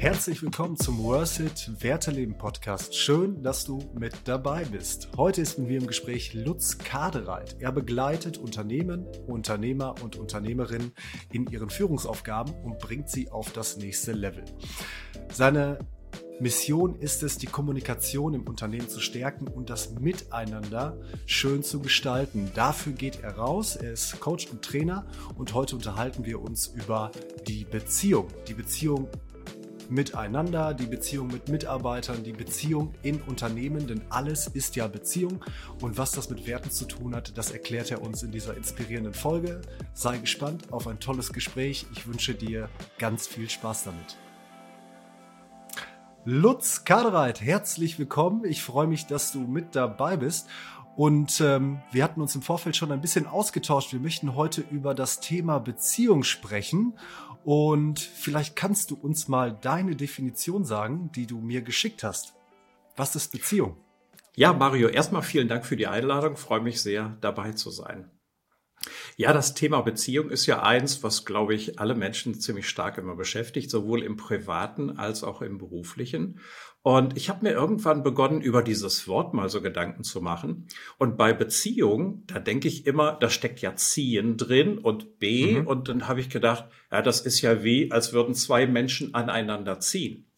Herzlich willkommen zum Worth It Werteleben Podcast. Schön, dass du mit dabei bist. Heute ist mit mir im Gespräch Lutz Kadereit. Er begleitet Unternehmen, Unternehmer und Unternehmerinnen in ihren Führungsaufgaben und bringt sie auf das nächste Level. Seine Mission ist es, die Kommunikation im Unternehmen zu stärken und das Miteinander schön zu gestalten. Dafür geht er raus. Er ist Coach und Trainer und heute unterhalten wir uns über die Beziehung. Die Beziehung miteinander, die Beziehung mit Mitarbeitern, die Beziehung in Unternehmen, denn alles ist ja Beziehung. Und was das mit Werten zu tun hat, das erklärt er uns in dieser inspirierenden Folge. Sei gespannt auf ein tolles Gespräch. Ich wünsche dir ganz viel Spaß damit. Lutz Kadereit, herzlich willkommen. Ich freue mich, dass du mit dabei bist. Und ähm, wir hatten uns im Vorfeld schon ein bisschen ausgetauscht. Wir möchten heute über das Thema Beziehung sprechen. Und vielleicht kannst du uns mal deine Definition sagen, die du mir geschickt hast. Was ist Beziehung? Ja, Mario, erstmal vielen Dank für die Einladung. freue mich sehr, dabei zu sein. Ja, das Thema Beziehung ist ja eins, was, glaube ich, alle Menschen ziemlich stark immer beschäftigt, sowohl im privaten als auch im beruflichen. Und ich habe mir irgendwann begonnen, über dieses Wort mal so Gedanken zu machen. Und bei Beziehung, da denke ich immer, da steckt ja ziehen drin und B. Mhm. Und dann habe ich gedacht, ja, das ist ja wie, als würden zwei Menschen aneinander ziehen.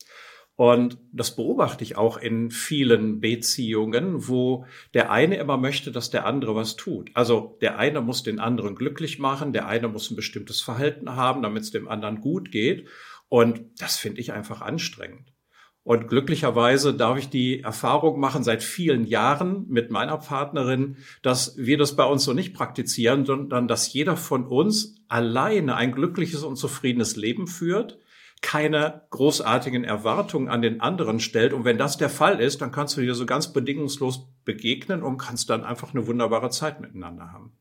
Und das beobachte ich auch in vielen Beziehungen, wo der eine immer möchte, dass der andere was tut. Also der eine muss den anderen glücklich machen, der eine muss ein bestimmtes Verhalten haben, damit es dem anderen gut geht. Und das finde ich einfach anstrengend. Und glücklicherweise darf ich die Erfahrung machen seit vielen Jahren mit meiner Partnerin, dass wir das bei uns so nicht praktizieren, sondern dass jeder von uns alleine ein glückliches und zufriedenes Leben führt, keine großartigen Erwartungen an den anderen stellt. Und wenn das der Fall ist, dann kannst du dir so ganz bedingungslos begegnen und kannst dann einfach eine wunderbare Zeit miteinander haben.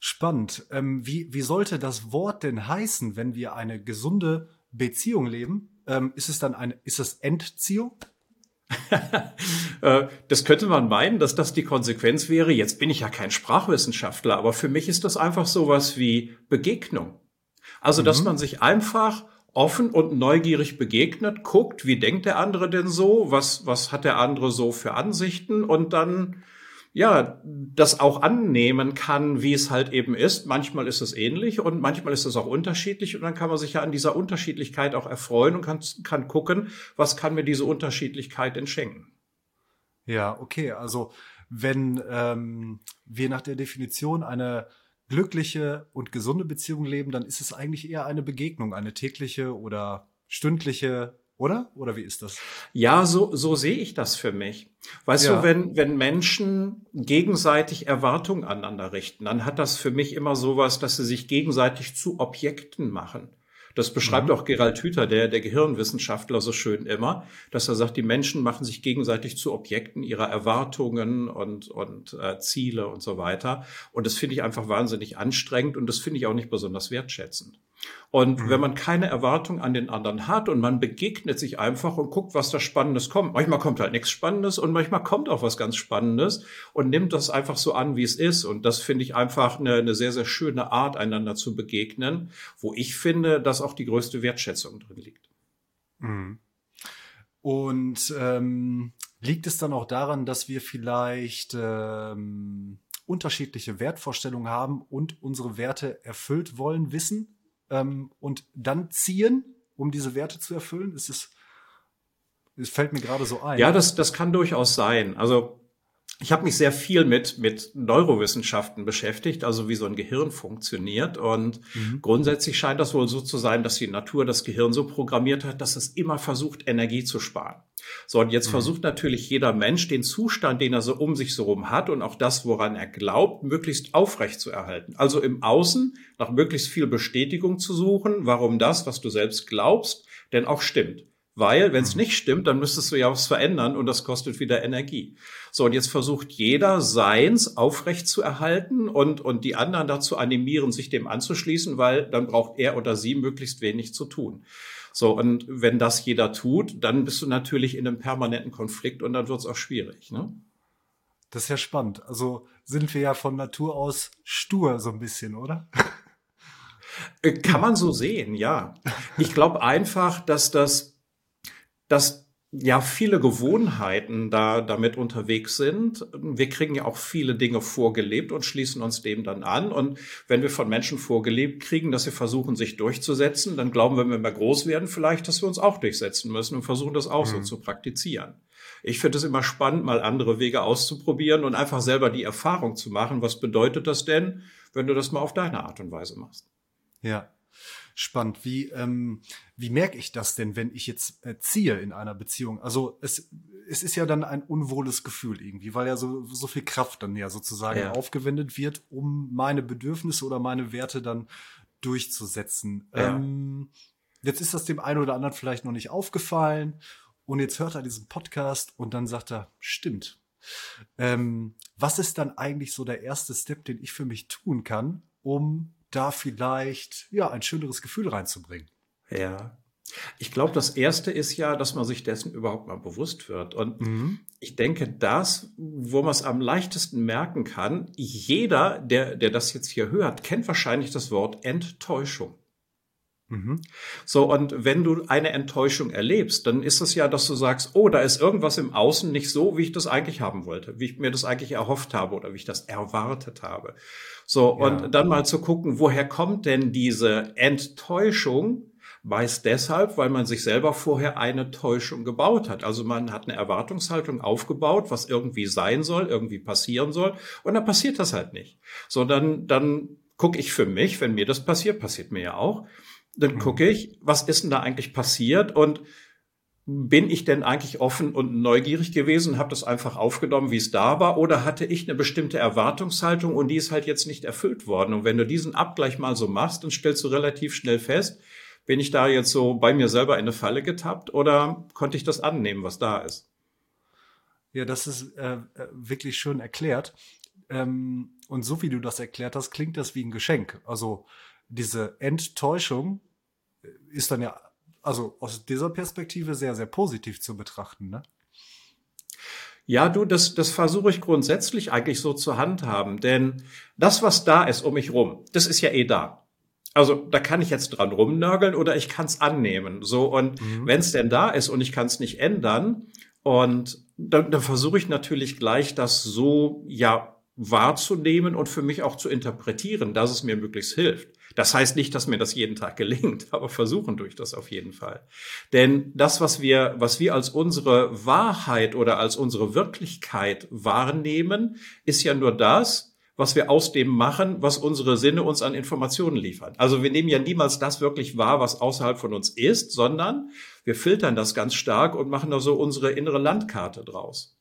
Spannend. Ähm, wie, wie sollte das Wort denn heißen, wenn wir eine gesunde Beziehung leben? ähm, ist es dann eine, ist es Entziehung? Äh, das könnte man meinen, dass das die Konsequenz wäre. Jetzt bin ich ja kein Sprachwissenschaftler, aber für mich ist das einfach sowas wie Begegnung. Also, dass mhm. man sich einfach offen und neugierig begegnet, guckt, wie denkt der andere denn so, was, was hat der andere so für Ansichten und dann ja, das auch annehmen kann, wie es halt eben ist. Manchmal ist es ähnlich und manchmal ist es auch unterschiedlich und dann kann man sich ja an dieser Unterschiedlichkeit auch erfreuen und kann, kann gucken, was kann mir diese Unterschiedlichkeit denn schenken. Ja, okay, also wenn ähm, wir nach der Definition eine glückliche und gesunde Beziehung leben, dann ist es eigentlich eher eine Begegnung, eine tägliche oder stündliche oder? Oder wie ist das? Ja, so, so sehe ich das für mich. Weißt ja. du, wenn, wenn Menschen gegenseitig Erwartungen aneinander richten, dann hat das für mich immer sowas, dass sie sich gegenseitig zu Objekten machen. Das beschreibt mhm. auch Gerald Hüther, der, der Gehirnwissenschaftler, so schön immer, dass er sagt, die Menschen machen sich gegenseitig zu Objekten ihrer Erwartungen und, und äh, Ziele und so weiter. Und das finde ich einfach wahnsinnig anstrengend und das finde ich auch nicht besonders wertschätzend. Und mhm. wenn man keine Erwartung an den anderen hat und man begegnet sich einfach und guckt, was da Spannendes kommt. Manchmal kommt halt nichts Spannendes und manchmal kommt auch was ganz Spannendes und nimmt das einfach so an, wie es ist. Und das finde ich einfach eine, eine sehr, sehr schöne Art, einander zu begegnen, wo ich finde, dass auch die größte Wertschätzung drin liegt. Mhm. Und ähm, liegt es dann auch daran, dass wir vielleicht ähm, unterschiedliche Wertvorstellungen haben und unsere Werte erfüllt wollen, wissen? Ähm, und dann ziehen, um diese Werte zu erfüllen? Ist es, es fällt mir gerade so ein. Ja, das, das kann durchaus sein. Also ich habe mich sehr viel mit, mit Neurowissenschaften beschäftigt, also wie so ein Gehirn funktioniert. Und mhm. grundsätzlich scheint das wohl so zu sein, dass die Natur das Gehirn so programmiert hat, dass es immer versucht, Energie zu sparen. So, und jetzt mhm. versucht natürlich jeder Mensch, den Zustand, den er so um sich so rum hat und auch das, woran er glaubt, möglichst aufrecht zu erhalten. Also im Außen nach möglichst viel Bestätigung zu suchen, warum das, was du selbst glaubst, denn auch stimmt. Weil, wenn es nicht stimmt, dann müsstest du ja was verändern und das kostet wieder Energie. So, und jetzt versucht jeder seins aufrecht zu erhalten und, und die anderen dazu animieren, sich dem anzuschließen, weil dann braucht er oder sie möglichst wenig zu tun. So, und wenn das jeder tut, dann bist du natürlich in einem permanenten Konflikt und dann wird es auch schwierig. Ne? Das ist ja spannend. Also sind wir ja von Natur aus stur so ein bisschen, oder? Äh, kann man so sehen, ja. Ich glaube einfach, dass das, dass ja viele Gewohnheiten da damit unterwegs sind. Wir kriegen ja auch viele Dinge vorgelebt und schließen uns dem dann an. Und wenn wir von Menschen vorgelebt kriegen, dass sie versuchen, sich durchzusetzen, dann glauben wir, wenn wir groß werden, vielleicht, dass wir uns auch durchsetzen müssen und versuchen, das auch mhm. so zu praktizieren. Ich finde es immer spannend, mal andere Wege auszuprobieren und einfach selber die Erfahrung zu machen. Was bedeutet das denn, wenn du das mal auf deine Art und Weise machst? Ja, spannend. Wie, ähm, wie merke ich das denn, wenn ich jetzt äh, ziehe in einer Beziehung? Also es, es ist ja dann ein unwohles Gefühl irgendwie, weil ja so, so viel Kraft dann ja sozusagen ja. aufgewendet wird, um meine Bedürfnisse oder meine Werte dann durchzusetzen. Ja. Ähm, jetzt ist das dem einen oder anderen vielleicht noch nicht aufgefallen und jetzt hört er diesen Podcast und dann sagt er, stimmt. Ähm, was ist dann eigentlich so der erste Step, den ich für mich tun kann, um da vielleicht ja ein schöneres Gefühl reinzubringen. Ja. Ich glaube, das erste ist ja, dass man sich dessen überhaupt mal bewusst wird. Und mhm. ich denke, das, wo man es am leichtesten merken kann, jeder, der, der das jetzt hier hört, kennt wahrscheinlich das Wort Enttäuschung. Mhm. So, und wenn du eine Enttäuschung erlebst, dann ist es ja, dass du sagst, oh, da ist irgendwas im Außen nicht so, wie ich das eigentlich haben wollte, wie ich mir das eigentlich erhofft habe oder wie ich das erwartet habe. So, ja. und dann mal zu gucken, woher kommt denn diese Enttäuschung? Meist deshalb, weil man sich selber vorher eine Täuschung gebaut hat. Also man hat eine Erwartungshaltung aufgebaut, was irgendwie sein soll, irgendwie passieren soll, und dann passiert das halt nicht. So, dann, dann gucke ich für mich, wenn mir das passiert, passiert mir ja auch, dann mhm. gucke ich, was ist denn da eigentlich passiert und bin ich denn eigentlich offen und neugierig gewesen, habe das einfach aufgenommen, wie es da war, oder hatte ich eine bestimmte Erwartungshaltung und die ist halt jetzt nicht erfüllt worden? Und wenn du diesen Abgleich mal so machst, dann stellst du relativ schnell fest, bin ich da jetzt so bei mir selber in eine Falle getappt oder konnte ich das annehmen, was da ist? Ja, das ist äh, äh wirklich schön erklärt. Ähm, und so wie du das erklärt hast, klingt das wie ein Geschenk. Also diese Enttäuschung ist dann ja also aus dieser Perspektive sehr, sehr positiv zu betrachten, ne? Ja, du, das, das versuche ich grundsätzlich eigentlich so zu handhaben, denn das, was da ist um mich rum, das ist ja eh da. Also da kann ich jetzt dran rumnörgeln oder ich kann es annehmen. So und mhm. wenn es denn da ist und ich kann es nicht ändern und dann, dann versuche ich natürlich gleich das so ja wahrzunehmen und für mich auch zu interpretieren, dass es mir möglichst hilft. Das heißt nicht, dass mir das jeden Tag gelingt, aber versuchen durch das auf jeden Fall. Denn das, was wir, was wir als unsere Wahrheit oder als unsere Wirklichkeit wahrnehmen, ist ja nur das, was wir aus dem machen, was unsere Sinne uns an Informationen liefern. Also wir nehmen ja niemals das wirklich wahr, was außerhalb von uns ist, sondern wir filtern das ganz stark und machen da so unsere innere Landkarte draus.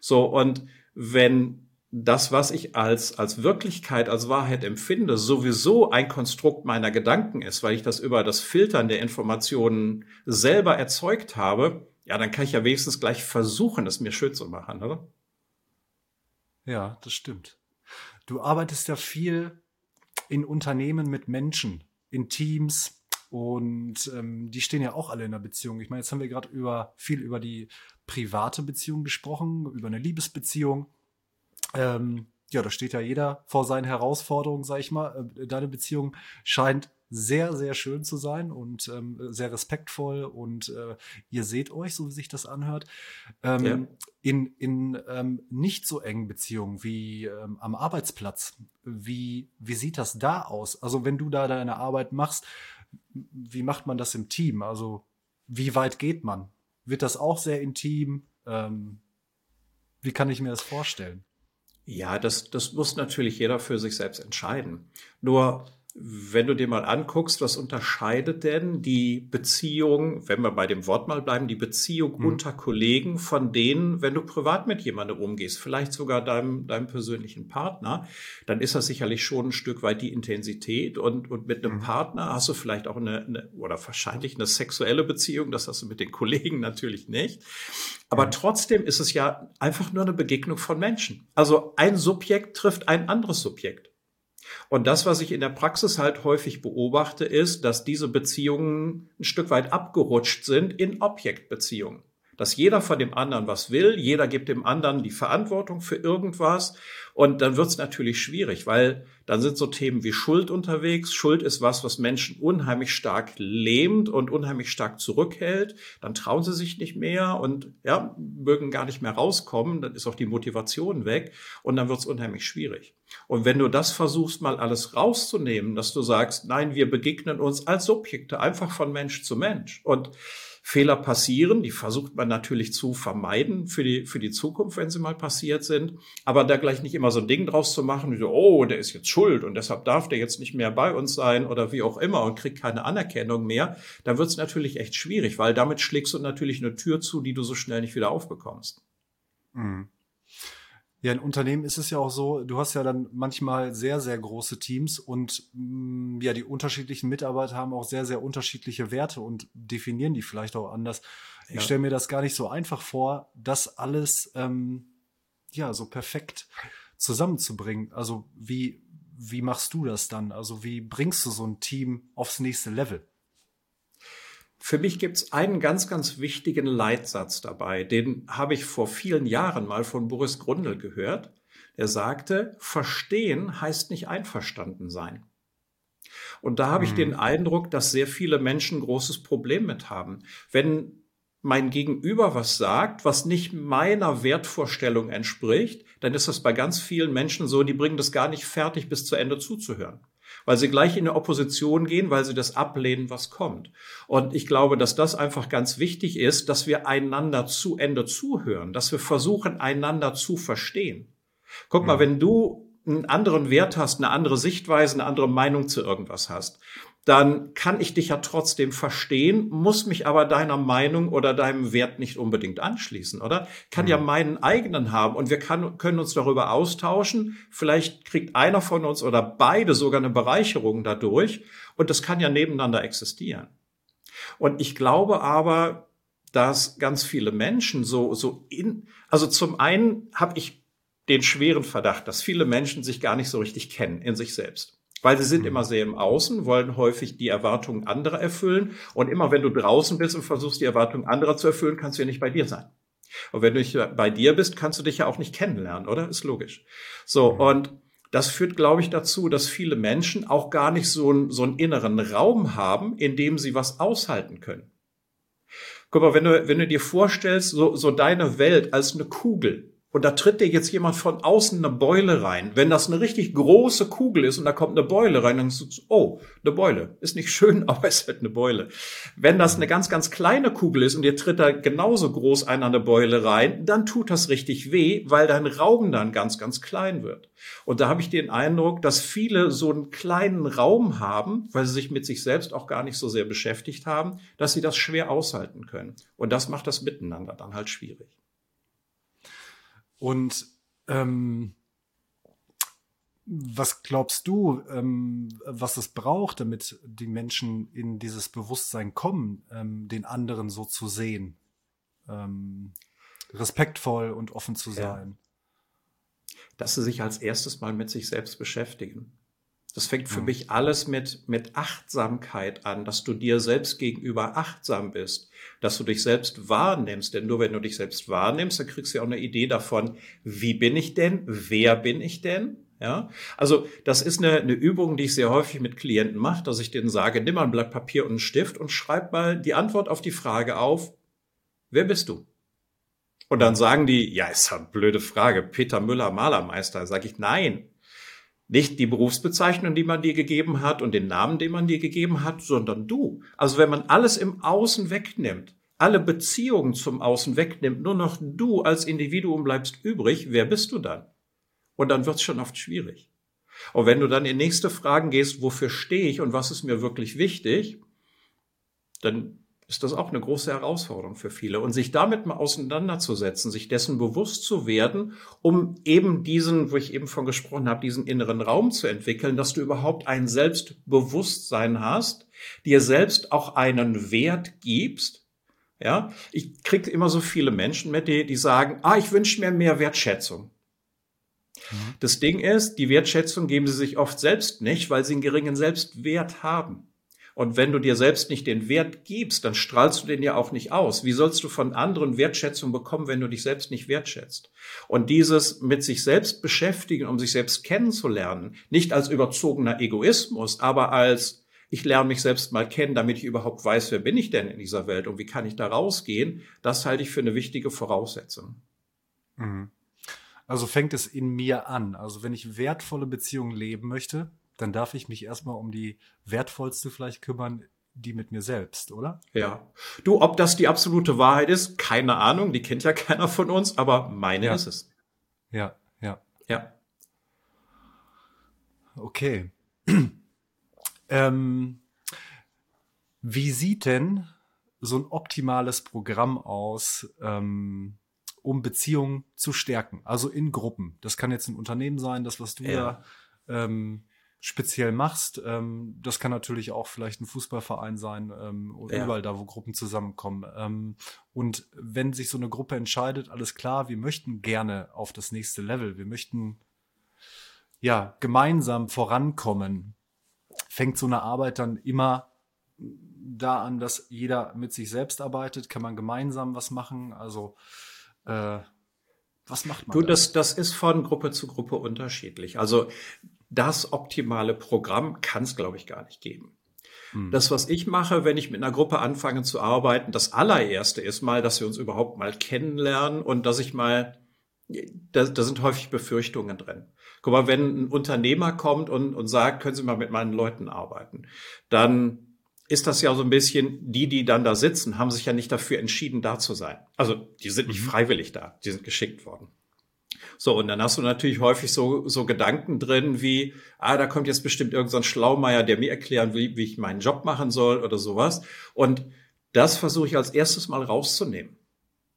So, und wenn das, was ich als, als Wirklichkeit, als Wahrheit empfinde, sowieso ein Konstrukt meiner Gedanken ist, weil ich das über das Filtern der Informationen selber erzeugt habe, ja, dann kann ich ja wenigstens gleich versuchen, es mir schön zu machen, oder? Ja, das stimmt. Du arbeitest ja viel in Unternehmen mit Menschen, in Teams und ähm, die stehen ja auch alle in einer Beziehung. Ich meine, jetzt haben wir gerade über viel über die private Beziehung gesprochen, über eine Liebesbeziehung. Ähm, ja, da steht ja jeder vor seinen Herausforderungen, sag ich mal. Äh, deine Beziehung scheint sehr, sehr schön zu sein und ähm, sehr respektvoll und äh, ihr seht euch, so wie sich das anhört. Ähm, ja. In, in ähm, nicht so engen Beziehungen wie ähm, am Arbeitsplatz, wie, wie sieht das da aus? Also wenn du da deine Arbeit machst, wie macht man das im Team? Also wie weit geht man? Wird das auch sehr intim? Ähm, wie kann ich mir das vorstellen? Ja, das, das muss natürlich jeder für sich selbst entscheiden. Nur wenn du dir mal anguckst, was unterscheidet denn die Beziehung, wenn wir bei dem Wort mal bleiben, die Beziehung mhm. unter Kollegen von denen, wenn du privat mit jemandem umgehst, vielleicht sogar deinem, deinem persönlichen Partner, dann ist das sicherlich schon ein Stück weit die Intensität und, und mit einem mhm. Partner hast du vielleicht auch eine, eine, oder wahrscheinlich eine sexuelle Beziehung, das hast du mit den Kollegen natürlich nicht. Aber trotzdem ist es ja einfach nur eine Begegnung von Menschen. Also ein Subjekt trifft ein anderes Subjekt. Und das, was ich in der Praxis halt häufig beobachte, ist, dass diese Beziehungen ein Stück weit abgerutscht sind in Objektbeziehungen. Dass jeder von dem anderen was will, jeder gibt dem anderen die Verantwortung für irgendwas und dann wird es natürlich schwierig, weil dann sind so Themen wie Schuld unterwegs. Schuld ist was, was Menschen unheimlich stark lähmt und unheimlich stark zurückhält. Dann trauen sie sich nicht mehr und ja, mögen gar nicht mehr rauskommen. Dann ist auch die Motivation weg und dann wird es unheimlich schwierig. Und wenn du das versuchst, mal alles rauszunehmen, dass du sagst, nein, wir begegnen uns als Subjekte einfach von Mensch zu Mensch und Fehler passieren, die versucht man natürlich zu vermeiden für die, für die Zukunft, wenn sie mal passiert sind. Aber da gleich nicht immer so ein Ding draus zu machen, wie so, oh, der ist jetzt schuld und deshalb darf der jetzt nicht mehr bei uns sein oder wie auch immer und kriegt keine Anerkennung mehr, dann wird es natürlich echt schwierig, weil damit schlägst du natürlich eine Tür zu, die du so schnell nicht wieder aufbekommst. Mhm. Ja, in Unternehmen ist es ja auch so, du hast ja dann manchmal sehr, sehr große Teams und mh, mm, ja, die unterschiedlichen Mitarbeiter haben auch sehr, sehr unterschiedliche Werte und definieren die vielleicht auch anders. Ja. Ich stelle mir das gar nicht so einfach vor, das alles ähm, ja so perfekt zusammenzubringen. Also wie, wie machst du das dann? Also wie bringst du so ein Team aufs nächste Level? Für mich gibt es einen ganz, ganz wichtigen Leitsatz dabei. Den habe ich vor vielen Jahren mal von Boris Grundl gehört. Er sagte, verstehen heißt nicht einverstanden sein. Und da habe ich den mhm. Eindruck, dass sehr viele Menschen ein großes Problem mit haben. Wenn mein Gegenüber was sagt, was nicht meiner Wertvorstellung entspricht, dann ist das bei ganz vielen Menschen so, die bringen das gar nicht fertig, bis zu Ende zuzuhören weil sie gleich in eine Opposition gehen, weil sie das ablehnen, was kommt. Und ich glaube, dass das einfach ganz wichtig ist, dass wir einander zu Ende zuhören, dass wir versuchen, einander zu verstehen. Guck mal, wenn du einen anderen Wert hast, eine andere Sichtweise, eine andere Meinung zu irgendwas hast, dann kann ich dich ja trotzdem verstehen, muss mich aber deiner Meinung oder deinem Wert nicht unbedingt anschließen, oder? Kann mhm. ja meinen eigenen haben und wir kann, können uns darüber austauschen. Vielleicht kriegt einer von uns oder beide sogar eine Bereicherung dadurch und das kann ja nebeneinander existieren. Und ich glaube aber, dass ganz viele Menschen so, so in, also zum einen habe ich den schweren Verdacht, dass viele Menschen sich gar nicht so richtig kennen in sich selbst. Weil sie sind mhm. immer sehr im Außen, wollen häufig die Erwartungen anderer erfüllen. Und immer wenn du draußen bist und versuchst, die Erwartungen anderer zu erfüllen, kannst du ja nicht bei dir sein. Und wenn du nicht bei dir bist, kannst du dich ja auch nicht kennenlernen, oder? Ist logisch. So, mhm. und das führt, glaube ich, dazu, dass viele Menschen auch gar nicht so, einen, so einen inneren Raum haben, in dem sie was aushalten können. Guck mal, wenn du, wenn du dir vorstellst, so, so deine Welt als eine Kugel, und da tritt dir jetzt jemand von außen eine Beule rein. Wenn das eine richtig große Kugel ist und da kommt eine Beule rein, dann sagst du, oh, eine Beule. Ist nicht schön, aber es wird eine Beule. Wenn das eine ganz, ganz kleine Kugel ist und dir tritt da genauso groß einer eine Beule rein, dann tut das richtig weh, weil dein Raum dann ganz, ganz klein wird. Und da habe ich den Eindruck, dass viele so einen kleinen Raum haben, weil sie sich mit sich selbst auch gar nicht so sehr beschäftigt haben, dass sie das schwer aushalten können. Und das macht das Miteinander dann halt schwierig. Und ähm, was glaubst du, ähm, was es braucht, damit die Menschen in dieses Bewusstsein kommen, ähm, den anderen so zu sehen, ähm, respektvoll und offen zu sein? Ja. Dass sie sich als erstes mal mit sich selbst beschäftigen. Das fängt für ja. mich alles mit, mit Achtsamkeit an, dass du dir selbst gegenüber achtsam bist, dass du dich selbst wahrnimmst. Denn nur wenn du dich selbst wahrnimmst, dann kriegst du ja auch eine Idee davon, wie bin ich denn, wer bin ich denn? Ja, also das ist eine, eine Übung, die ich sehr häufig mit Klienten mache, dass ich denen sage, nimm mal ein Blatt Papier und einen Stift und schreib mal die Antwort auf die Frage auf, wer bist du? Und dann sagen die, ja, ist eine blöde Frage, Peter Müller, Malermeister. Sag ich, nein, nicht die Berufsbezeichnung, die man dir gegeben hat und den Namen, den man dir gegeben hat, sondern du. Also wenn man alles im Außen wegnimmt, alle Beziehungen zum Außen wegnimmt, nur noch du als Individuum bleibst übrig, wer bist du dann? Und dann wird es schon oft schwierig. Und wenn du dann in nächste Fragen gehst, wofür stehe ich und was ist mir wirklich wichtig, dann ist das auch eine große Herausforderung für viele. Und sich damit mal auseinanderzusetzen, sich dessen bewusst zu werden, um eben diesen, wo ich eben von gesprochen habe, diesen inneren Raum zu entwickeln, dass du überhaupt ein Selbstbewusstsein hast, dir selbst auch einen Wert gibst. Ja, ich kriege immer so viele Menschen mit, die, die sagen, ah, ich wünsche mir mehr Wertschätzung. Mhm. Das Ding ist, die Wertschätzung geben sie sich oft selbst nicht, weil sie einen geringen Selbstwert haben. Und wenn du dir selbst nicht den Wert gibst, dann strahlst du den ja auch nicht aus. Wie sollst du von anderen Wertschätzung bekommen, wenn du dich selbst nicht wertschätzt? Und dieses mit sich selbst beschäftigen, um sich selbst kennenzulernen, nicht als überzogener Egoismus, aber als ich lerne mich selbst mal kennen, damit ich überhaupt weiß, wer bin ich denn in dieser Welt und wie kann ich da rausgehen, das halte ich für eine wichtige Voraussetzung. Mhm. Also fängt es in mir an. Also wenn ich wertvolle Beziehungen leben möchte, dann darf ich mich erstmal um die wertvollste vielleicht kümmern, die mit mir selbst, oder? Ja. Du, ob das die absolute Wahrheit ist, keine Ahnung, die kennt ja keiner von uns, aber meine ja. ist es. Ja, ja. Ja. Okay. ähm, wie sieht denn so ein optimales Programm aus, ähm, um Beziehungen zu stärken? Also in Gruppen. Das kann jetzt ein Unternehmen sein, das, was du ja, ja ähm, speziell machst. Ähm, das kann natürlich auch vielleicht ein Fußballverein sein, ähm, ja. überall da, wo Gruppen zusammenkommen. Ähm, und wenn sich so eine Gruppe entscheidet, alles klar, wir möchten gerne auf das nächste Level, wir möchten ja gemeinsam vorankommen, fängt so eine Arbeit dann immer da an, dass jeder mit sich selbst arbeitet, kann man gemeinsam was machen, also äh, was macht man? Du, das, das ist von Gruppe zu Gruppe unterschiedlich. Also das optimale Programm kann es, glaube ich, gar nicht geben. Hm. Das, was ich mache, wenn ich mit einer Gruppe anfange zu arbeiten, das allererste ist mal, dass wir uns überhaupt mal kennenlernen und dass ich mal, da, da sind häufig Befürchtungen drin. Guck mal, wenn ein Unternehmer kommt und, und sagt, können Sie mal mit meinen Leuten arbeiten, dann ist das ja so ein bisschen, die, die dann da sitzen, haben sich ja nicht dafür entschieden, da zu sein. Also die sind nicht mhm. freiwillig da, die sind geschickt worden. So, und dann hast du natürlich häufig so, so Gedanken drin wie, ah, da kommt jetzt bestimmt irgendein so Schlaumeier, der mir erklären will, wie ich meinen Job machen soll oder sowas. Und das versuche ich als erstes mal rauszunehmen.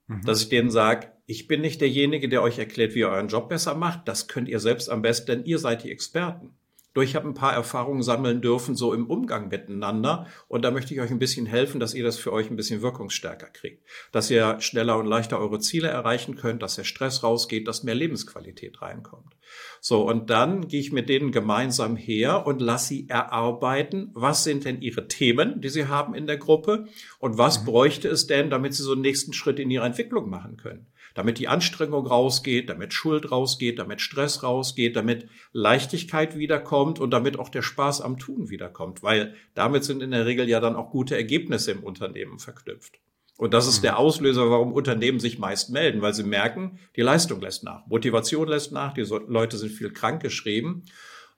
Mhm. Dass ich denen sage, ich bin nicht derjenige, der euch erklärt, wie ihr euren Job besser macht. Das könnt ihr selbst am besten, denn ihr seid die Experten. Durch ich habe ein paar Erfahrungen sammeln dürfen, so im Umgang miteinander. Und da möchte ich euch ein bisschen helfen, dass ihr das für euch ein bisschen wirkungsstärker kriegt. Dass ihr schneller und leichter eure Ziele erreichen könnt, dass der Stress rausgeht, dass mehr Lebensqualität reinkommt. So, und dann gehe ich mit denen gemeinsam her und lasse sie erarbeiten, was sind denn ihre Themen, die sie haben in der Gruppe und was mhm. bräuchte es denn, damit sie so einen nächsten Schritt in ihrer Entwicklung machen können damit die Anstrengung rausgeht, damit Schuld rausgeht, damit Stress rausgeht, damit Leichtigkeit wiederkommt und damit auch der Spaß am Tun wiederkommt, weil damit sind in der Regel ja dann auch gute Ergebnisse im Unternehmen verknüpft. Und das ist mhm. der Auslöser, warum Unternehmen sich meist melden, weil sie merken, die Leistung lässt nach, Motivation lässt nach, die Leute sind viel krank geschrieben.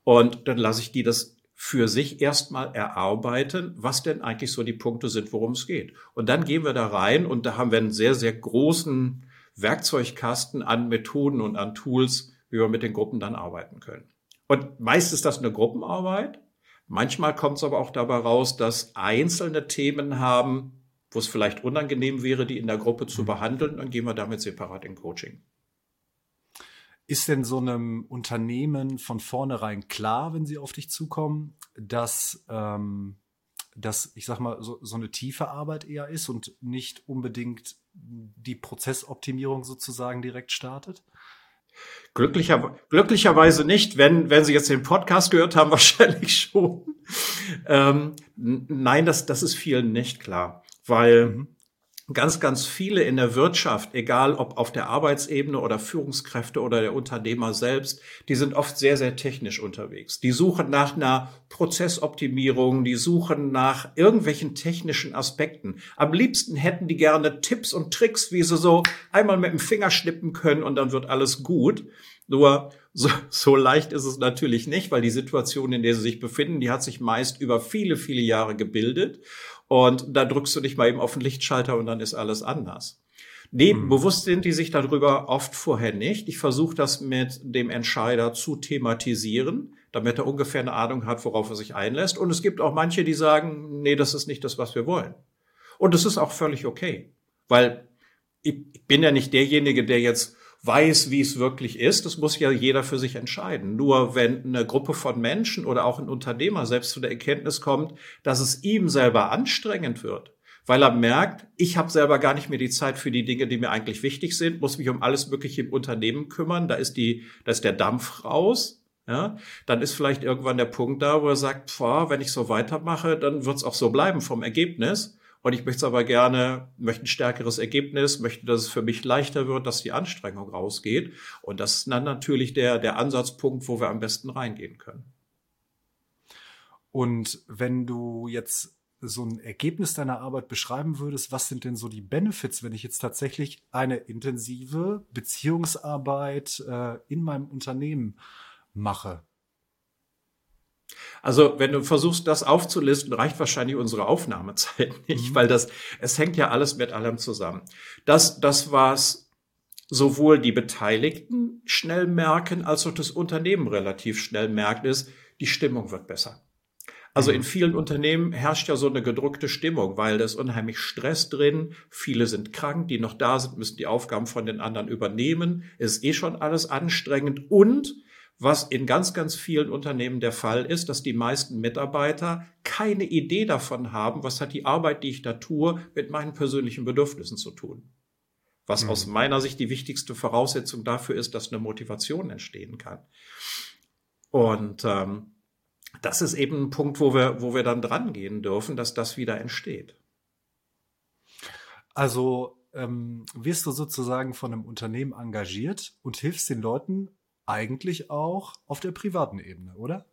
Und dann lasse ich die das für sich erstmal erarbeiten, was denn eigentlich so die Punkte sind, worum es geht. Und dann gehen wir da rein und da haben wir einen sehr, sehr großen Werkzeugkasten an Methoden und an Tools, wie wir mit den Gruppen dann arbeiten können. Und meist ist das eine Gruppenarbeit. Manchmal kommt es aber auch dabei raus, dass einzelne Themen haben, wo es vielleicht unangenehm wäre, die in der Gruppe zu mhm. behandeln. Dann gehen wir damit separat in Coaching. Ist denn so einem Unternehmen von vornherein klar, wenn sie auf dich zukommen, dass ähm, dass, ich sag mal, so, so eine tiefe Arbeit eher ist und nicht unbedingt die Prozessoptimierung sozusagen direkt startet? Glücklicher, glücklicherweise nicht, wenn, wenn Sie jetzt den Podcast gehört haben, wahrscheinlich schon. Ähm, nein, das, das ist vielen nicht klar, weil mhm ganz, ganz viele in der Wirtschaft, egal ob auf der Arbeitsebene oder Führungskräfte oder der Unternehmer selbst, die sind oft sehr, sehr technisch unterwegs. Die suchen nach einer Prozessoptimierung, die suchen nach irgendwelchen technischen Aspekten. Am liebsten hätten die gerne Tipps und Tricks, wie sie so einmal mit dem Finger schnippen können und dann wird alles gut. Nur so, so leicht ist es natürlich nicht, weil die Situation, in der sie sich befinden, die hat sich meist über viele, viele Jahre gebildet. Und da drückst du dich mal eben auf den Lichtschalter und dann ist alles anders. Nee, hm. bewusst sind die sich darüber oft vorher nicht. Ich versuche das mit dem Entscheider zu thematisieren, damit er ungefähr eine Ahnung hat, worauf er sich einlässt. Und es gibt auch manche, die sagen, nee, das ist nicht das, was wir wollen. Und das ist auch völlig okay. Weil ich bin ja nicht derjenige, der jetzt weiß, wie es wirklich ist. Das muss ja jeder für sich entscheiden. Nur wenn eine Gruppe von Menschen oder auch ein Unternehmer selbst zu der Erkenntnis kommt, dass es ihm selber anstrengend wird, weil er merkt, ich habe selber gar nicht mehr die Zeit für die Dinge, die mir eigentlich wichtig sind, muss mich um alles Mögliche im Unternehmen kümmern, da ist die, da ist der Dampf raus, ja, dann ist vielleicht irgendwann der Punkt da, wo er sagt, boah, wenn ich so weitermache, dann wird es auch so bleiben vom Ergebnis. Und ich möchte es aber gerne, möchte ein stärkeres Ergebnis, möchte, dass es für mich leichter wird, dass die Anstrengung rausgeht. Und das ist dann natürlich der, der Ansatzpunkt, wo wir am besten reingehen können. Und wenn du jetzt so ein Ergebnis deiner Arbeit beschreiben würdest, was sind denn so die Benefits, wenn ich jetzt tatsächlich eine intensive Beziehungsarbeit äh, in meinem Unternehmen mache? Also, wenn du versuchst, das aufzulisten, reicht wahrscheinlich unsere Aufnahmezeit nicht, mhm. weil das, es hängt ja alles mit allem zusammen. Das, das, was sowohl die Beteiligten schnell merken, als auch das Unternehmen relativ schnell merkt, ist, die Stimmung wird besser. Also in mhm. vielen Unternehmen herrscht ja so eine gedrückte Stimmung, weil da ist unheimlich Stress drin. Viele sind krank, die noch da sind, müssen die Aufgaben von den anderen übernehmen. Es ist eh schon alles anstrengend und was in ganz, ganz vielen Unternehmen der Fall ist, dass die meisten Mitarbeiter keine Idee davon haben, was hat die Arbeit, die ich da tue, mit meinen persönlichen Bedürfnissen zu tun. Was mhm. aus meiner Sicht die wichtigste Voraussetzung dafür ist, dass eine Motivation entstehen kann. Und ähm, das ist eben ein Punkt, wo wir, wo wir dann dran gehen dürfen, dass das wieder entsteht. Also ähm, wirst du sozusagen von einem Unternehmen engagiert und hilfst den Leuten eigentlich auch auf der privaten Ebene, oder?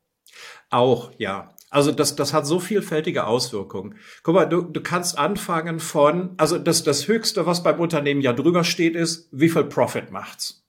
Auch, ja. Also das, das hat so vielfältige Auswirkungen. Guck mal, du, du kannst anfangen von, also das, das Höchste, was beim Unternehmen ja drüber steht, ist, wie viel Profit macht's?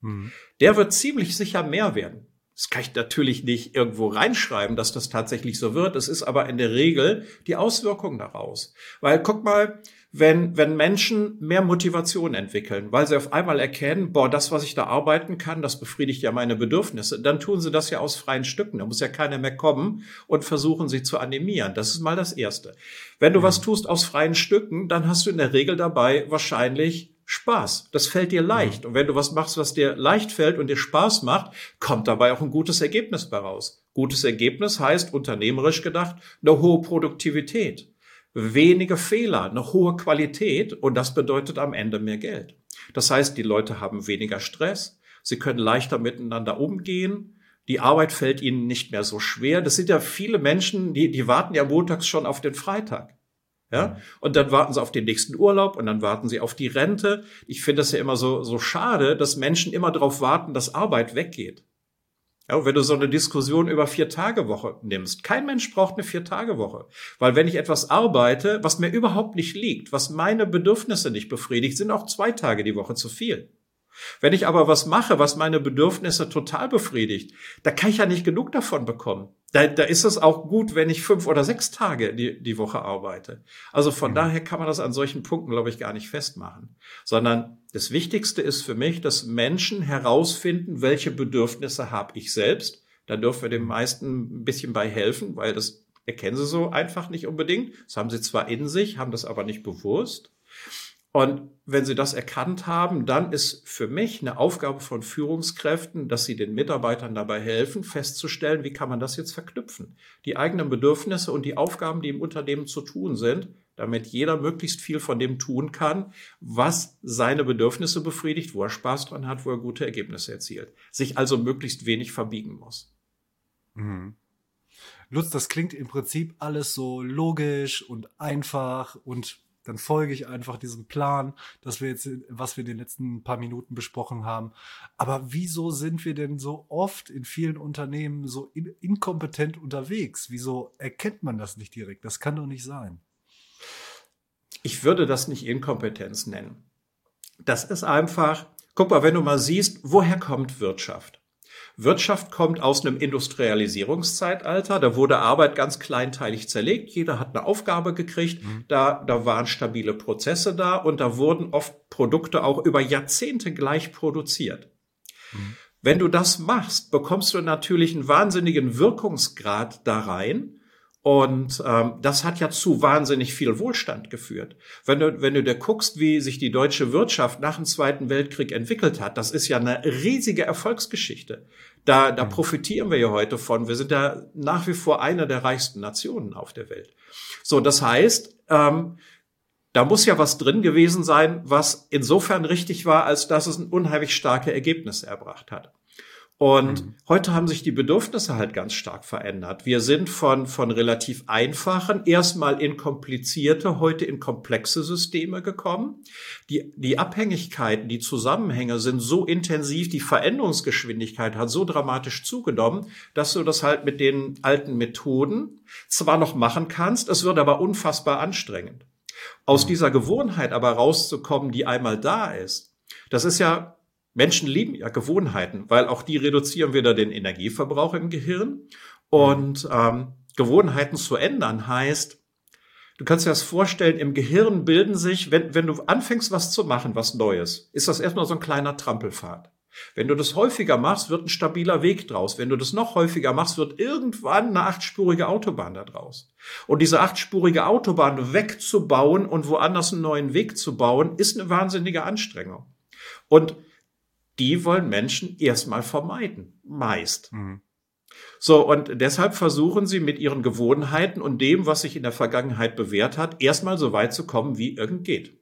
Mhm. Der wird ziemlich sicher mehr werden. Das kann ich natürlich nicht irgendwo reinschreiben, dass das tatsächlich so wird. Es ist aber in der Regel die Auswirkung daraus. Weil guck mal, wenn, wenn Menschen mehr Motivation entwickeln, weil sie auf einmal erkennen, boah, das, was ich da arbeiten kann, das befriedigt ja meine Bedürfnisse, dann tun sie das ja aus freien Stücken. Da muss ja keiner mehr kommen und versuchen, sie zu animieren. Das ist mal das Erste. Wenn du mhm. was tust aus freien Stücken, dann hast du in der Regel dabei wahrscheinlich Spaß. Das fällt dir leicht. Mhm. Und wenn du was machst, was dir leicht fällt und dir Spaß macht, kommt dabei auch ein gutes Ergebnis bei raus. Gutes Ergebnis heißt, unternehmerisch gedacht, eine hohe Produktivität wenige Fehler, eine hohe Qualität und das bedeutet am Ende mehr Geld. Das heißt, die Leute haben weniger Stress, sie können leichter miteinander umgehen, die Arbeit fällt ihnen nicht mehr so schwer. Das sind ja viele Menschen, die, die warten ja montags schon auf den Freitag. Ja, und dann warten sie auf den nächsten Urlaub und dann warten sie auf die Rente. Ich finde das ja immer so, so schade, dass Menschen immer darauf warten, dass Arbeit weggeht. Ja, wenn du so eine Diskussion über Vier-Tage-Woche nimmst, kein Mensch braucht eine Vier-Tage-Woche. Weil wenn ich etwas arbeite, was mir überhaupt nicht liegt, was meine Bedürfnisse nicht befriedigt, sind auch zwei Tage die Woche zu viel. Wenn ich aber was mache, was meine Bedürfnisse total befriedigt, da kann ich ja nicht genug davon bekommen. Da, da ist es auch gut, wenn ich fünf oder sechs Tage die, die Woche arbeite. Also von mhm. daher kann man das an solchen Punkten, glaube ich, gar nicht festmachen. Sondern das Wichtigste ist für mich, dass Menschen herausfinden, welche Bedürfnisse habe ich selbst. Da dürfen wir den meisten ein bisschen bei helfen, weil das erkennen sie so einfach nicht unbedingt. Das haben sie zwar in sich, haben das aber nicht bewusst. Und wenn Sie das erkannt haben, dann ist für mich eine Aufgabe von Führungskräften, dass sie den Mitarbeitern dabei helfen, festzustellen, wie kann man das jetzt verknüpfen. Die eigenen Bedürfnisse und die Aufgaben, die im Unternehmen zu tun sind, damit jeder möglichst viel von dem tun kann, was seine Bedürfnisse befriedigt, wo er Spaß dran hat, wo er gute Ergebnisse erzielt. Sich also möglichst wenig verbiegen muss. Mhm. Lutz, das klingt im Prinzip alles so logisch und einfach und dann folge ich einfach diesem Plan, dass wir jetzt, was wir in den letzten paar Minuten besprochen haben. Aber wieso sind wir denn so oft in vielen Unternehmen so in, inkompetent unterwegs? Wieso erkennt man das nicht direkt? Das kann doch nicht sein. Ich würde das nicht Inkompetenz nennen. Das ist einfach, guck mal, wenn du mal siehst, woher kommt Wirtschaft? Wirtschaft kommt aus einem Industrialisierungszeitalter. Da wurde Arbeit ganz kleinteilig zerlegt. Jeder hat eine Aufgabe gekriegt. Mhm. Da, da waren stabile Prozesse da und da wurden oft Produkte auch über Jahrzehnte gleich produziert. Mhm. Wenn du das machst, bekommst du natürlich einen wahnsinnigen Wirkungsgrad da rein und ähm, das hat ja zu wahnsinnig viel Wohlstand geführt. Wenn du, wenn du dir guckst, wie sich die deutsche Wirtschaft nach dem Zweiten Weltkrieg entwickelt hat, das ist ja eine riesige Erfolgsgeschichte. Da, da mhm. profitieren wir ja heute von. Wir sind ja nach wie vor eine der reichsten Nationen auf der Welt. So, das heißt, ähm, da muss ja was drin gewesen sein, was insofern richtig war, als dass es ein unheimlich starke Ergebnisse erbracht hat. Und mhm. heute haben sich die Bedürfnisse halt ganz stark verändert. Wir sind von, von relativ einfachen, erstmal in komplizierte, heute in komplexe Systeme gekommen. Die, die Abhängigkeiten, die Zusammenhänge sind so intensiv, die Veränderungsgeschwindigkeit hat so dramatisch zugenommen, dass du das halt mit den alten Methoden zwar noch machen kannst, es wird aber unfassbar anstrengend. Aus mhm. dieser Gewohnheit aber rauszukommen, die einmal da ist, das ist ja Menschen lieben ja Gewohnheiten, weil auch die reduzieren wieder den Energieverbrauch im Gehirn. Und ähm, Gewohnheiten zu ändern heißt, du kannst dir das vorstellen, im Gehirn bilden sich, wenn, wenn du anfängst, was zu machen, was Neues, ist das erstmal so ein kleiner Trampelpfad. Wenn du das häufiger machst, wird ein stabiler Weg draus. Wenn du das noch häufiger machst, wird irgendwann eine achtspurige Autobahn da draus. Und diese achtspurige Autobahn wegzubauen und woanders einen neuen Weg zu bauen, ist eine wahnsinnige Anstrengung. Und die wollen Menschen erstmal vermeiden, meist. Mhm. So, und deshalb versuchen sie mit ihren Gewohnheiten und dem, was sich in der Vergangenheit bewährt hat, erstmal so weit zu kommen, wie irgend geht.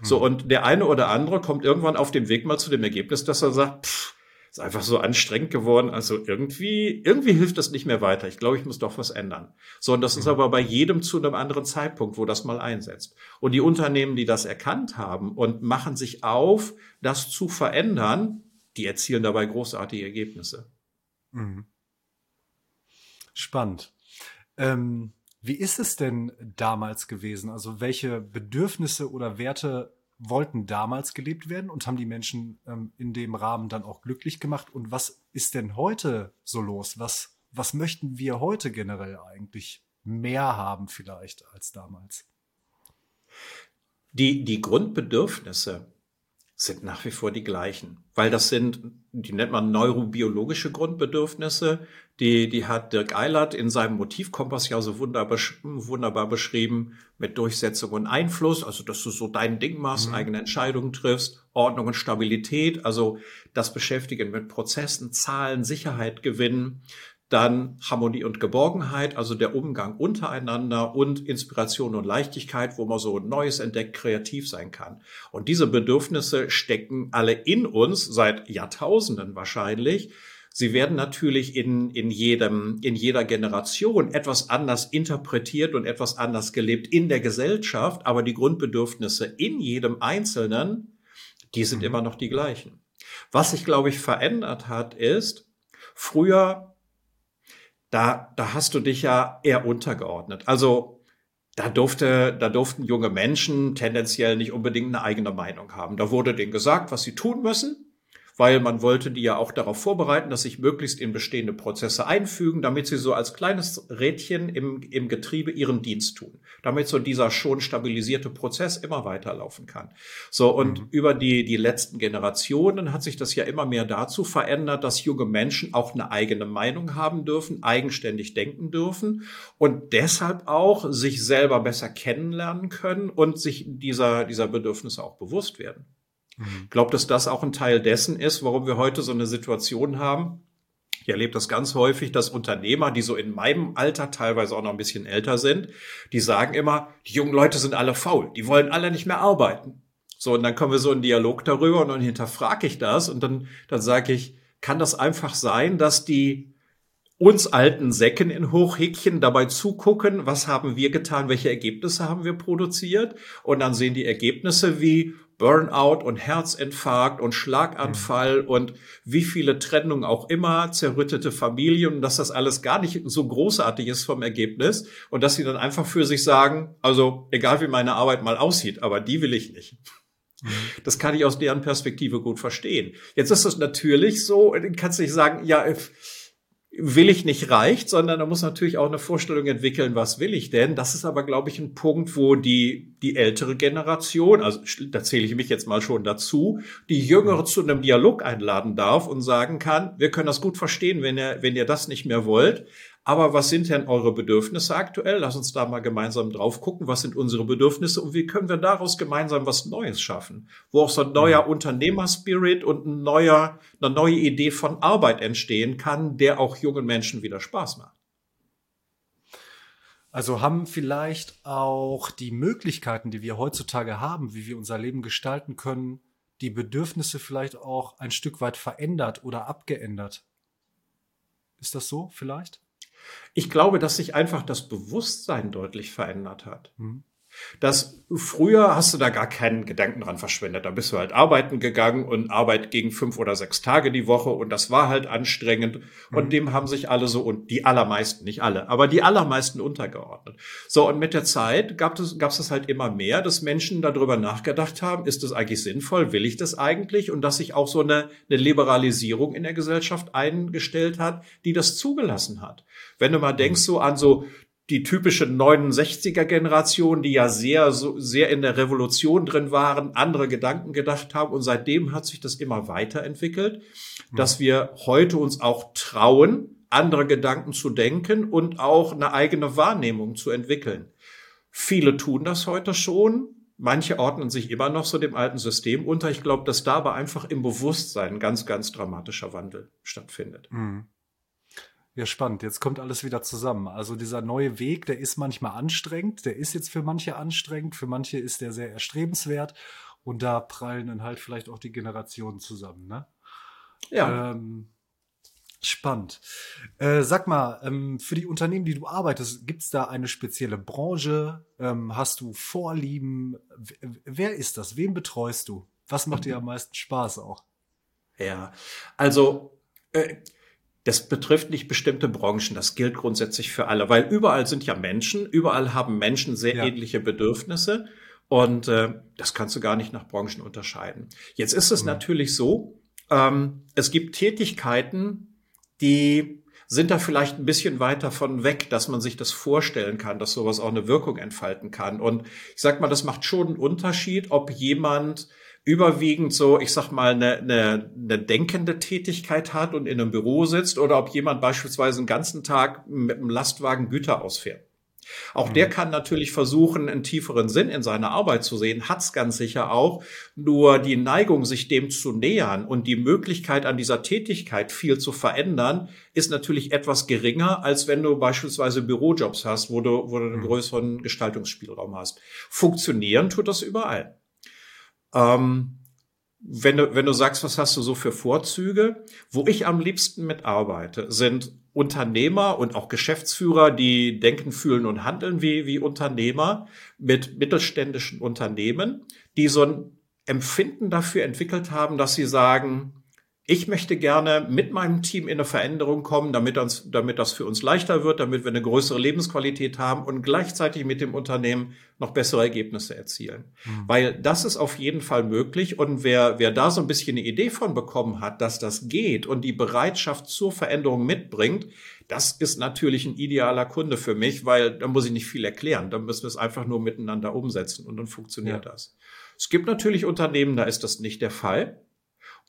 Mhm. So, und der eine oder andere kommt irgendwann auf dem Weg mal zu dem Ergebnis, dass er sagt, pff, ist einfach so anstrengend geworden. Also irgendwie, irgendwie hilft das nicht mehr weiter. Ich glaube, ich muss doch was ändern. So, und das mhm. ist aber bei jedem zu einem anderen Zeitpunkt, wo das mal einsetzt. Und die Unternehmen, die das erkannt haben und machen sich auf, das zu verändern, die erzielen dabei großartige Ergebnisse. Mhm. Spannend. Ähm, wie ist es denn damals gewesen? Also welche Bedürfnisse oder Werte wollten damals gelebt werden und haben die Menschen ähm, in dem Rahmen dann auch glücklich gemacht. Und was ist denn heute so los? Was, was möchten wir heute generell eigentlich mehr haben vielleicht als damals? Die, die Grundbedürfnisse sind nach wie vor die gleichen, weil das sind, die nennt man neurobiologische Grundbedürfnisse, die, die hat Dirk Eilert in seinem Motivkompass ja so wunderbar, wunderbar beschrieben mit Durchsetzung und Einfluss, also dass du so dein Ding machst, mhm. eigene Entscheidungen triffst, Ordnung und Stabilität, also das Beschäftigen mit Prozessen, Zahlen, Sicherheit gewinnen, dann Harmonie und Geborgenheit, also der Umgang untereinander und Inspiration und Leichtigkeit, wo man so Neues entdeckt, kreativ sein kann. Und diese Bedürfnisse stecken alle in uns seit Jahrtausenden wahrscheinlich. Sie werden natürlich in, in jedem, in jeder Generation etwas anders interpretiert und etwas anders gelebt in der Gesellschaft, aber die Grundbedürfnisse in jedem Einzelnen, die sind mhm. immer noch die gleichen. Was sich, glaube ich, verändert hat, ist, früher da, da hast du dich ja eher untergeordnet. Also da durfte, da durften junge Menschen tendenziell nicht unbedingt eine eigene Meinung haben. Da wurde denen gesagt, was sie tun müssen weil man wollte die ja auch darauf vorbereiten, dass sich möglichst in bestehende Prozesse einfügen, damit sie so als kleines Rädchen im, im Getriebe ihren Dienst tun, damit so dieser schon stabilisierte Prozess immer weiterlaufen kann. So, und mhm. über die, die letzten Generationen hat sich das ja immer mehr dazu verändert, dass junge Menschen auch eine eigene Meinung haben dürfen, eigenständig denken dürfen und deshalb auch sich selber besser kennenlernen können und sich dieser, dieser Bedürfnisse auch bewusst werden. Ich glaube, dass das auch ein Teil dessen ist, warum wir heute so eine Situation haben. Ich erlebe das ganz häufig, dass Unternehmer, die so in meinem Alter teilweise auch noch ein bisschen älter sind, die sagen immer, die jungen Leute sind alle faul, die wollen alle nicht mehr arbeiten. So, und dann kommen wir so in Dialog darüber und dann hinterfrage ich das und dann, dann sage ich, kann das einfach sein, dass die uns alten Säcken in Hochhäkchen dabei zugucken, was haben wir getan, welche Ergebnisse haben wir produziert und dann sehen die Ergebnisse wie, Burnout und Herzinfarkt und Schlaganfall mhm. und wie viele Trennungen auch immer, zerrüttete Familien dass das alles gar nicht so großartig ist vom Ergebnis und dass sie dann einfach für sich sagen, also egal wie meine Arbeit mal aussieht, aber die will ich nicht. Mhm. Das kann ich aus deren Perspektive gut verstehen. Jetzt ist es natürlich so, kannst du nicht sagen, ja, will ich nicht reicht, sondern da muss natürlich auch eine Vorstellung entwickeln, was will ich denn? Das ist aber, glaube ich, ein Punkt, wo die, die ältere Generation, also da zähle ich mich jetzt mal schon dazu, die Jüngere zu einem Dialog einladen darf und sagen kann, wir können das gut verstehen, wenn ihr, wenn ihr das nicht mehr wollt, aber was sind denn eure Bedürfnisse aktuell? Lass uns da mal gemeinsam drauf gucken. Was sind unsere Bedürfnisse und wie können wir daraus gemeinsam was Neues schaffen? Wo auch so ein neuer Unternehmerspirit und ein neuer, eine neue Idee von Arbeit entstehen kann, der auch jungen Menschen wieder Spaß macht. Also haben vielleicht auch die Möglichkeiten, die wir heutzutage haben, wie wir unser Leben gestalten können, die Bedürfnisse vielleicht auch ein Stück weit verändert oder abgeändert. Ist das so vielleicht? Ich glaube, dass sich einfach das Bewusstsein deutlich verändert hat. Mhm. Das früher hast du da gar keinen Gedanken dran verschwendet. Da bist du halt arbeiten gegangen und Arbeit gegen fünf oder sechs Tage die Woche und das war halt anstrengend und mhm. dem haben sich alle so und die allermeisten, nicht alle, aber die allermeisten untergeordnet. So und mit der Zeit gab es gab es halt immer mehr, dass Menschen darüber nachgedacht haben, ist das eigentlich sinnvoll, will ich das eigentlich und dass sich auch so eine, eine Liberalisierung in der Gesellschaft eingestellt hat, die das zugelassen hat. Wenn du mal denkst mhm. so an so die typische 69er Generation, die ja sehr, so, sehr in der Revolution drin waren, andere Gedanken gedacht haben. Und seitdem hat sich das immer weiterentwickelt, mhm. dass wir heute uns auch trauen, andere Gedanken zu denken und auch eine eigene Wahrnehmung zu entwickeln. Viele tun das heute schon. Manche ordnen sich immer noch so dem alten System unter. Ich glaube, dass da aber einfach im Bewusstsein ein ganz, ganz dramatischer Wandel stattfindet. Mhm. Ja, spannend. Jetzt kommt alles wieder zusammen. Also dieser neue Weg, der ist manchmal anstrengend. Der ist jetzt für manche anstrengend. Für manche ist der sehr erstrebenswert. Und da prallen dann halt vielleicht auch die Generationen zusammen, ne? Ja. Ähm, spannend. Äh, sag mal, ähm, für die Unternehmen, die du arbeitest, gibt es da eine spezielle Branche? Ähm, hast du Vorlieben? W wer ist das? Wen betreust du? Was macht dir am meisten Spaß auch? Ja, also äh, das betrifft nicht bestimmte Branchen, das gilt grundsätzlich für alle, weil überall sind ja Menschen, überall haben Menschen sehr ja. ähnliche Bedürfnisse und äh, das kannst du gar nicht nach Branchen unterscheiden. Jetzt ist es mhm. natürlich so, ähm, es gibt Tätigkeiten, die sind da vielleicht ein bisschen weiter von weg, dass man sich das vorstellen kann, dass sowas auch eine Wirkung entfalten kann. Und ich sag mal, das macht schon einen Unterschied, ob jemand überwiegend so, ich sag mal, eine, eine, eine denkende Tätigkeit hat und in einem Büro sitzt oder ob jemand beispielsweise den ganzen Tag mit einem Lastwagen Güter ausfährt. Auch mhm. der kann natürlich versuchen, einen tieferen Sinn in seiner Arbeit zu sehen, hat's ganz sicher auch. Nur die Neigung, sich dem zu nähern und die Möglichkeit an dieser Tätigkeit viel zu verändern, ist natürlich etwas geringer, als wenn du beispielsweise Bürojobs hast, wo du, wo du einen mhm. größeren Gestaltungsspielraum hast. Funktionieren tut das überall. Ähm, wenn du, wenn du sagst, was hast du so für Vorzüge? Wo ich am liebsten mitarbeite, sind Unternehmer und auch Geschäftsführer, die denken, fühlen und handeln wie, wie Unternehmer mit mittelständischen Unternehmen, die so ein Empfinden dafür entwickelt haben, dass sie sagen, ich möchte gerne mit meinem Team in eine Veränderung kommen, damit, uns, damit das für uns leichter wird, damit wir eine größere Lebensqualität haben und gleichzeitig mit dem Unternehmen noch bessere Ergebnisse erzielen. Mhm. Weil das ist auf jeden Fall möglich und wer, wer da so ein bisschen eine Idee von bekommen hat, dass das geht und die Bereitschaft zur Veränderung mitbringt, das ist natürlich ein idealer Kunde für mich, weil da muss ich nicht viel erklären. Da müssen wir es einfach nur miteinander umsetzen und dann funktioniert ja. das. Es gibt natürlich Unternehmen, da ist das nicht der Fall.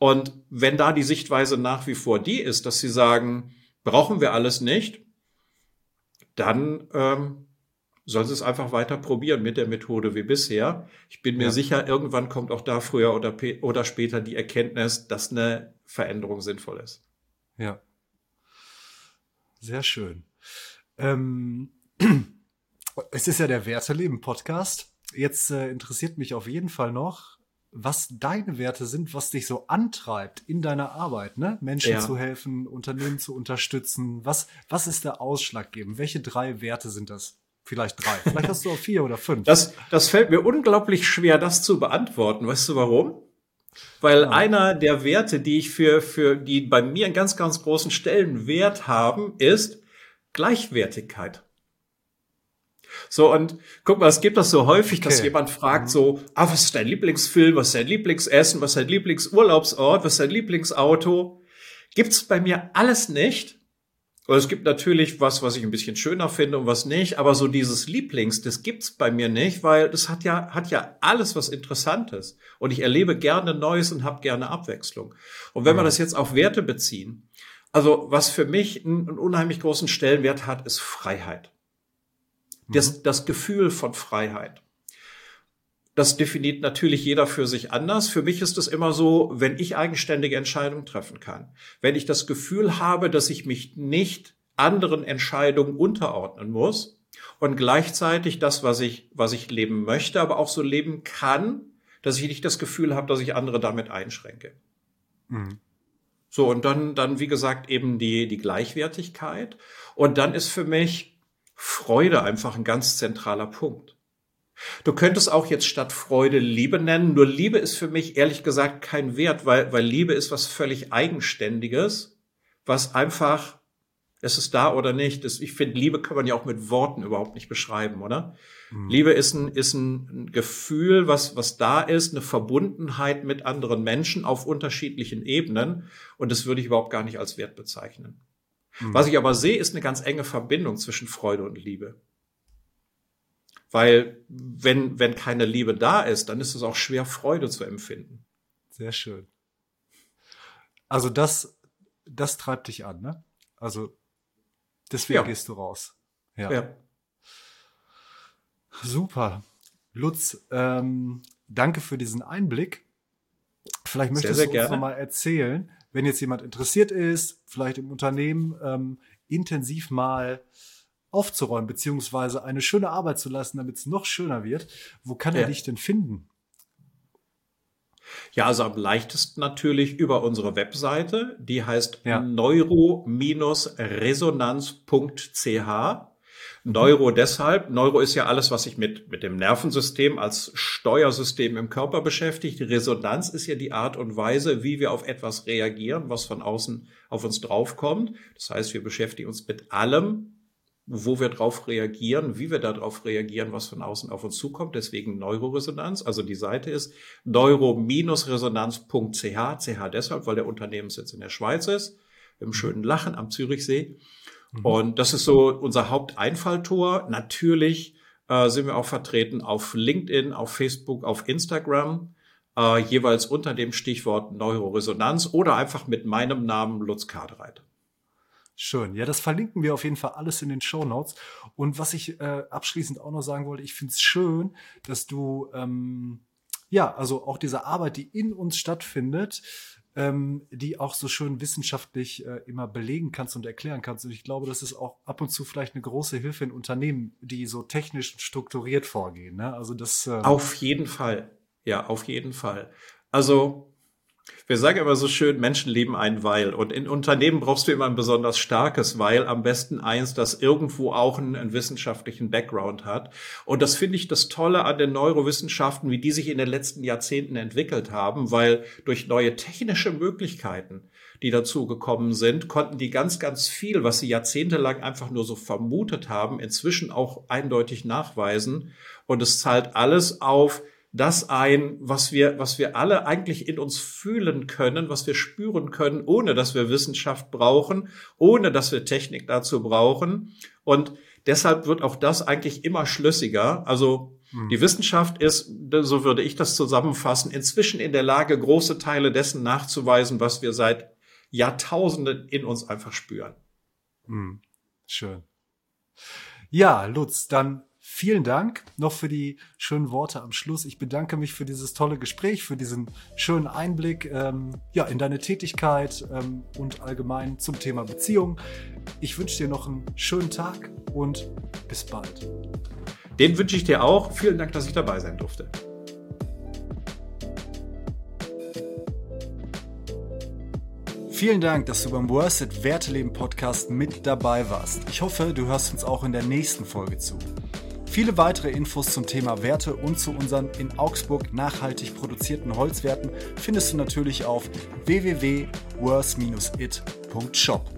Und wenn da die Sichtweise nach wie vor die ist, dass sie sagen, brauchen wir alles nicht, dann ähm, soll sie es einfach weiter probieren mit der Methode wie bisher. Ich bin mir ja. sicher, irgendwann kommt auch da früher oder, oder später die Erkenntnis, dass eine Veränderung sinnvoll ist. Ja. Sehr schön. Ähm, es ist ja der Werteleben-Podcast. Jetzt äh, interessiert mich auf jeden Fall noch, was deine Werte sind, was dich so antreibt in deiner Arbeit, ne? Menschen ja. zu helfen, Unternehmen zu unterstützen. Was, was ist der ausschlaggebend? Welche drei Werte sind das? Vielleicht drei. Vielleicht hast du auch vier oder fünf. Das, das fällt mir unglaublich schwer, das zu beantworten. Weißt du warum? Weil ja. einer der Werte, die ich für, für, die bei mir einen ganz, ganz großen Stellenwert haben, ist Gleichwertigkeit. So, und guck mal, es gibt das so häufig, okay. dass jemand fragt mhm. so, ah, was ist dein Lieblingsfilm, was ist dein Lieblingsessen, was ist dein Lieblingsurlaubsort, was ist dein Lieblingsauto? Gibt's bei mir alles nicht. Und es gibt natürlich was, was ich ein bisschen schöner finde und was nicht, aber so dieses Lieblings, das gibt's bei mir nicht, weil das hat ja, hat ja alles was Interessantes. Und ich erlebe gerne Neues und habe gerne Abwechslung. Und wenn mhm. wir das jetzt auf Werte beziehen, also was für mich einen, einen unheimlich großen Stellenwert hat, ist Freiheit. Das, mhm. das Gefühl von Freiheit. Das definiert natürlich jeder für sich anders. Für mich ist es immer so, wenn ich eigenständige Entscheidungen treffen kann, wenn ich das Gefühl habe, dass ich mich nicht anderen Entscheidungen unterordnen muss und gleichzeitig das, was ich, was ich leben möchte, aber auch so leben kann, dass ich nicht das Gefühl habe, dass ich andere damit einschränke. Mhm. So, und dann, dann, wie gesagt, eben die, die Gleichwertigkeit. Und dann ist für mich Freude einfach ein ganz zentraler Punkt. Du könntest auch jetzt statt Freude Liebe nennen, nur Liebe ist für mich ehrlich gesagt kein Wert, weil, weil Liebe ist was völlig Eigenständiges, was einfach, es ist da oder nicht. Das, ich finde, Liebe kann man ja auch mit Worten überhaupt nicht beschreiben, oder? Mhm. Liebe ist ein, ist ein Gefühl, was, was da ist, eine Verbundenheit mit anderen Menschen auf unterschiedlichen Ebenen. Und das würde ich überhaupt gar nicht als Wert bezeichnen. Mhm. Was ich aber sehe, ist eine ganz enge Verbindung zwischen Freude und Liebe. Weil wenn, wenn keine Liebe da ist, dann ist es auch schwer, Freude zu empfinden. Sehr schön. Also das, das treibt dich an, ne? Also deswegen ja. gehst du raus. Ja. ja. Super. Lutz, ähm, danke für diesen Einblick. Vielleicht möchtest sehr, sehr du uns nochmal erzählen, wenn jetzt jemand interessiert ist, vielleicht im Unternehmen ähm, intensiv mal aufzuräumen, beziehungsweise eine schöne Arbeit zu lassen, damit es noch schöner wird. Wo kann er ja. dich denn finden? Ja, also am leichtesten natürlich über unsere Webseite. Die heißt ja. neuro-resonanz.ch. Neuro deshalb. Neuro ist ja alles, was sich mit, mit dem Nervensystem als Steuersystem im Körper beschäftigt. Resonanz ist ja die Art und Weise, wie wir auf etwas reagieren, was von außen auf uns draufkommt. Das heißt, wir beschäftigen uns mit allem, wo wir darauf reagieren, wie wir darauf reagieren, was von außen auf uns zukommt. Deswegen Neuroresonanz. Also die Seite ist neuro-resonanz.ch. CH deshalb, weil der Unternehmenssitz in der Schweiz ist, im schönen Lachen am Zürichsee. Mhm. Und das ist so unser Haupteinfalltor. Natürlich äh, sind wir auch vertreten auf LinkedIn, auf Facebook, auf Instagram. Äh, jeweils unter dem Stichwort Neuroresonanz oder einfach mit meinem Namen Lutz Kadereit. Schön. Ja, das verlinken wir auf jeden Fall alles in den Show Notes. Und was ich äh, abschließend auch noch sagen wollte, ich finde es schön, dass du ähm, ja, also auch diese Arbeit, die in uns stattfindet, ähm, die auch so schön wissenschaftlich äh, immer belegen kannst und erklären kannst. Und ich glaube, das ist auch ab und zu vielleicht eine große Hilfe in Unternehmen, die so technisch strukturiert vorgehen. Ne? Also das. Ähm auf jeden Fall. Ja, auf jeden Fall. Also wir sagen immer so schön, Menschen leben ein Weil. Und in Unternehmen brauchst du immer ein besonders starkes Weil. Am besten eins, das irgendwo auch einen, einen wissenschaftlichen Background hat. Und das finde ich das Tolle an den Neurowissenschaften, wie die sich in den letzten Jahrzehnten entwickelt haben, weil durch neue technische Möglichkeiten, die dazu gekommen sind, konnten die ganz, ganz viel, was sie jahrzehntelang einfach nur so vermutet haben, inzwischen auch eindeutig nachweisen. Und es zahlt alles auf das ein, was wir, was wir alle eigentlich in uns fühlen können, was wir spüren können, ohne dass wir Wissenschaft brauchen, ohne dass wir Technik dazu brauchen. Und deshalb wird auch das eigentlich immer schlüssiger. Also hm. die Wissenschaft ist, so würde ich das zusammenfassen, inzwischen in der Lage, große Teile dessen nachzuweisen, was wir seit Jahrtausenden in uns einfach spüren. Hm. Schön. Ja, Lutz, dann vielen Dank noch für die schönen Worte am Schluss. Ich bedanke mich für dieses tolle Gespräch, für diesen schönen Einblick ähm, ja, in deine Tätigkeit ähm, und allgemein zum Thema Beziehung. Ich wünsche dir noch einen schönen Tag und bis bald. Den wünsche ich dir auch. Vielen Dank, dass ich dabei sein durfte. Vielen Dank, dass du beim Worth It Werteleben Podcast mit dabei warst. Ich hoffe, du hörst uns auch in der nächsten Folge zu. Viele weitere Infos zum Thema Werte und zu unseren in Augsburg nachhaltig produzierten Holzwerten findest du natürlich auf www.worth-it.shop.